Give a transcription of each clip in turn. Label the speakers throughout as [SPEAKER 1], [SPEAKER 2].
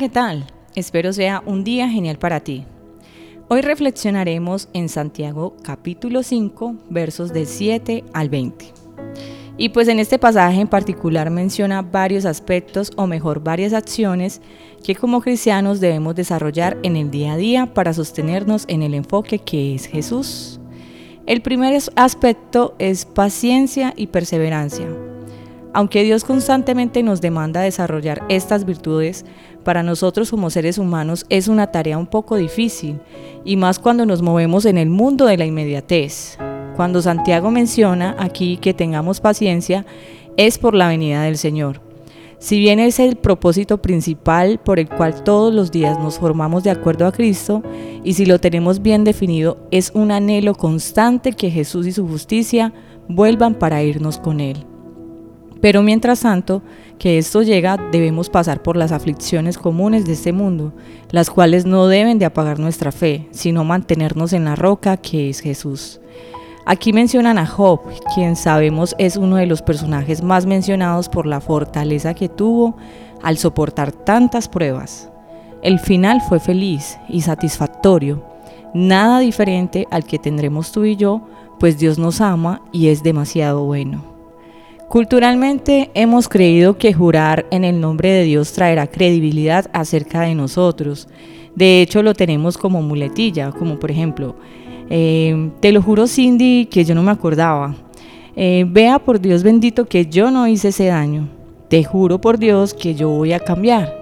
[SPEAKER 1] ¿qué tal? Espero sea un día genial para ti. Hoy reflexionaremos en Santiago capítulo 5 versos del 7 al 20. Y pues en este pasaje en particular menciona varios aspectos o mejor varias acciones que como cristianos debemos desarrollar en el día a día para sostenernos en el enfoque que es Jesús. El primer aspecto es paciencia y perseverancia. Aunque Dios constantemente nos demanda desarrollar estas virtudes, para nosotros como seres humanos es una tarea un poco difícil, y más cuando nos movemos en el mundo de la inmediatez. Cuando Santiago menciona aquí que tengamos paciencia, es por la venida del Señor. Si bien es el propósito principal por el cual todos los días nos formamos de acuerdo a Cristo, y si lo tenemos bien definido, es un anhelo constante que Jesús y su justicia vuelvan para irnos con Él. Pero mientras tanto, que esto llega, debemos pasar por las aflicciones comunes de este mundo, las cuales no deben de apagar nuestra fe, sino mantenernos en la roca que es Jesús. Aquí mencionan a Job, quien sabemos es uno de los personajes más mencionados por la fortaleza que tuvo al soportar tantas pruebas. El final fue feliz y satisfactorio, nada diferente al que tendremos tú y yo, pues Dios nos ama y es demasiado bueno. Culturalmente hemos creído que jurar en el nombre de Dios traerá credibilidad acerca de nosotros. De hecho, lo tenemos como muletilla, como por ejemplo, eh, te lo juro Cindy que yo no me acordaba. Eh, vea por Dios bendito que yo no hice ese daño. Te juro por Dios que yo voy a cambiar.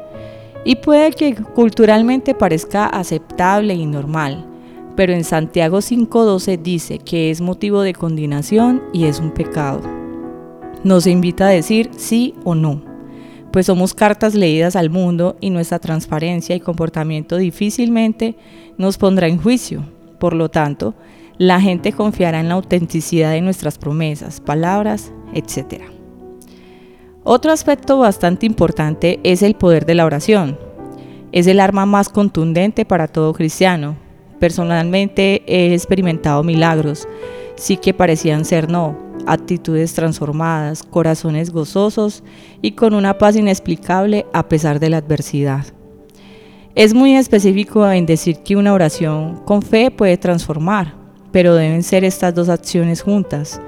[SPEAKER 1] Y puede que culturalmente parezca aceptable y normal, pero en Santiago 5.12 dice que es motivo de condenación y es un pecado nos invita a decir sí o no, pues somos cartas leídas al mundo y nuestra transparencia y comportamiento difícilmente nos pondrá en juicio. Por lo tanto, la gente confiará en la autenticidad de nuestras promesas, palabras, etc. Otro aspecto bastante importante es el poder de la oración. Es el arma más contundente para todo cristiano. Personalmente he experimentado milagros, sí que parecían ser no, actitudes transformadas, corazones gozosos y con una paz inexplicable a pesar de la adversidad. Es muy específico en decir que una oración con fe puede transformar, pero deben ser estas dos acciones juntas.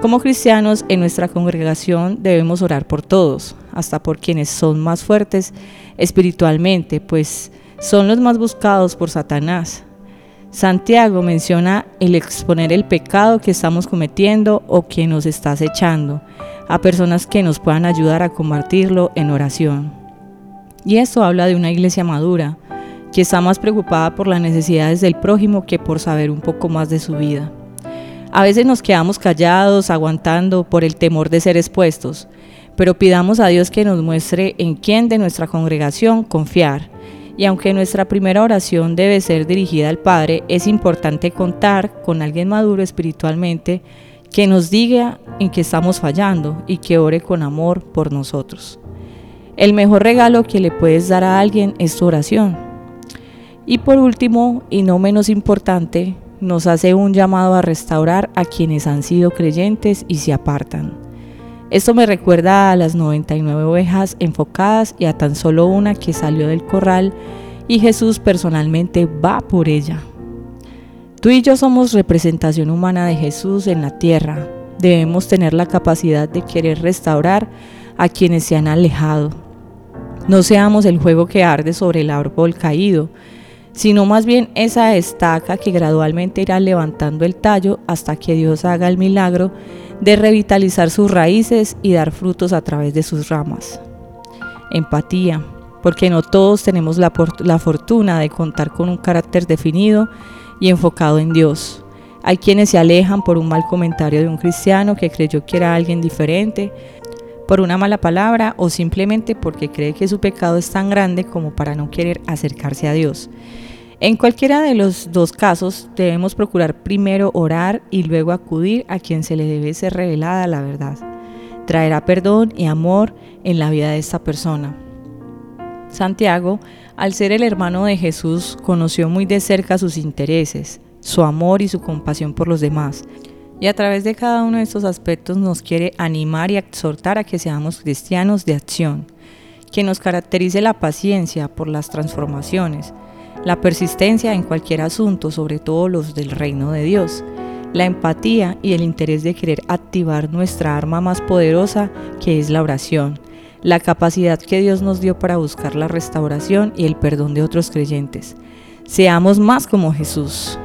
[SPEAKER 1] Como cristianos en nuestra congregación debemos orar por todos, hasta por quienes son más fuertes espiritualmente, pues son los más buscados por Satanás. Santiago menciona el exponer el pecado que estamos cometiendo o que nos está acechando a personas que nos puedan ayudar a combatirlo en oración. Y esto habla de una iglesia madura, que está más preocupada por las necesidades del prójimo que por saber un poco más de su vida. A veces nos quedamos callados, aguantando por el temor de ser expuestos, pero pidamos a Dios que nos muestre en quién de nuestra congregación confiar y aunque nuestra primera oración debe ser dirigida al Padre, es importante contar con alguien maduro espiritualmente que nos diga en qué estamos fallando y que ore con amor por nosotros. El mejor regalo que le puedes dar a alguien es tu oración. Y por último, y no menos importante, nos hace un llamado a restaurar a quienes han sido creyentes y se apartan. Esto me recuerda a las 99 ovejas enfocadas y a tan solo una que salió del corral y Jesús personalmente va por ella. Tú y yo somos representación humana de Jesús en la tierra. Debemos tener la capacidad de querer restaurar a quienes se han alejado. No seamos el fuego que arde sobre el árbol caído, sino más bien esa estaca que gradualmente irá levantando el tallo hasta que Dios haga el milagro de revitalizar sus raíces y dar frutos a través de sus ramas. Empatía, porque no todos tenemos la, fortuna de contar con un carácter definido y enfocado en Dios. Hay quienes se alejan por un mal comentario de un cristiano que creyó que era alguien diferente, por una mala palabra o simplemente porque cree que su pecado es tan grande como para no querer acercarse a Dios. En cualquiera de los dos casos debemos procurar primero orar y luego acudir a quien se le debe ser revelada la verdad. traerá perdón y amor en la vida de esta persona. Santiago, al ser el hermano de Jesús, conoció muy de cerca sus intereses, su amor y su compasión por los demás. Y a través de cada uno de estos aspectos nos quiere animar y exhortar a que seamos cristianos de acción, que nos caracterice la paciencia por las transformaciones, la persistencia en cualquier asunto, sobre todo los del reino de Dios, la empatía y el interés de querer activar nuestra arma más poderosa que es la oración, la capacidad que Dios nos dio para buscar la restauración y el perdón de otros creyentes. Seamos más como Jesús.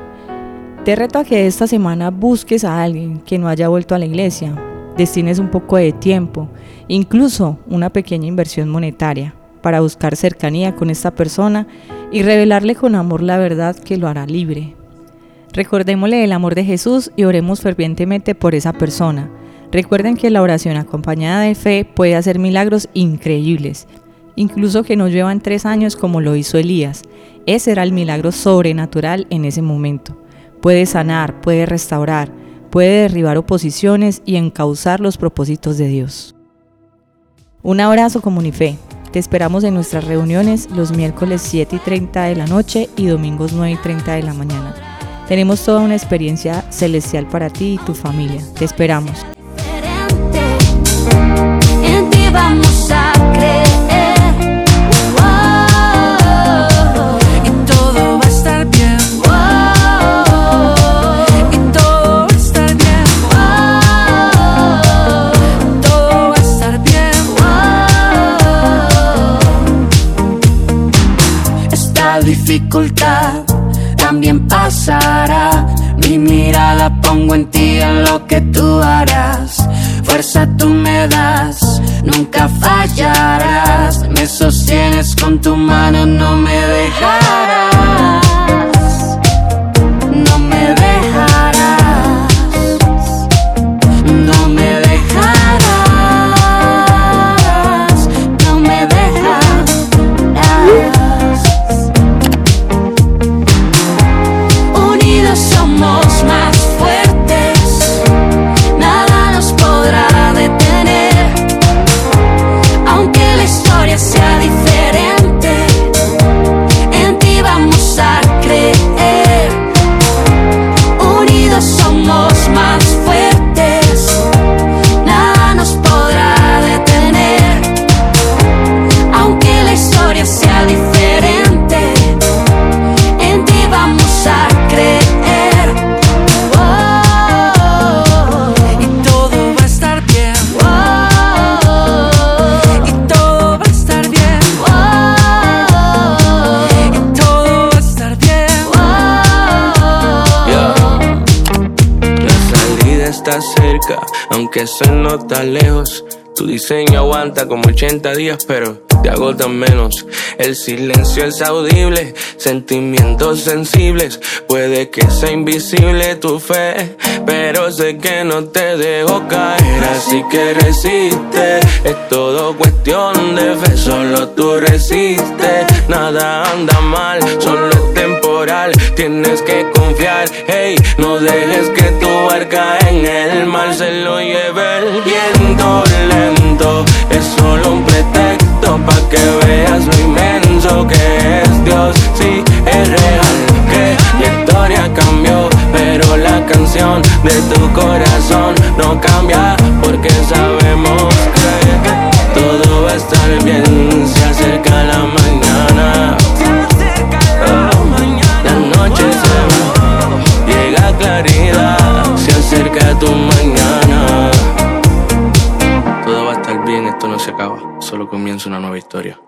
[SPEAKER 1] Te reto a que esta semana busques a alguien que no haya vuelto a la iglesia, destines un poco de tiempo, incluso una pequeña inversión monetaria, para buscar cercanía con esta persona y revelarle con amor la verdad que lo hará libre. Recordémosle el amor de Jesús y oremos fervientemente por esa persona. Recuerden que la oración acompañada de fe puede hacer milagros increíbles, incluso que no llevan tres años como lo hizo Elías. Ese era el milagro sobrenatural en ese momento puede sanar, puede restaurar, puede derribar oposiciones y encauzar los propósitos de Dios. Un abrazo Comunife. Te esperamos en nuestras reuniones los miércoles 7 y 30 de la noche y domingos 9 y 30 de la mañana. Tenemos toda una experiencia celestial para ti y tu familia. Te esperamos.
[SPEAKER 2] Dificultad también pasará. Mi mirada pongo en ti en lo que tú harás. Fuerza tú me das, nunca fallarás. Me sostienes con tu mano, no me dejarás.
[SPEAKER 3] Aunque se nota lejos. Tu diseño aguanta como 80 días, pero te agotan menos. El silencio es audible, sentimientos sensibles. Puede que sea invisible tu fe, pero sé que no te dejo caer. Así que resiste, es todo cuestión de fe. Solo tú resistes, nada anda mal, solo Tienes que confiar, hey, no dejes que tu barca en el mar se lo lleve el viento lento. Es solo un pretexto pa' que veas lo inmenso que es Dios. Sí, es real que la historia cambió, pero la canción de tu corazón no cambia historia.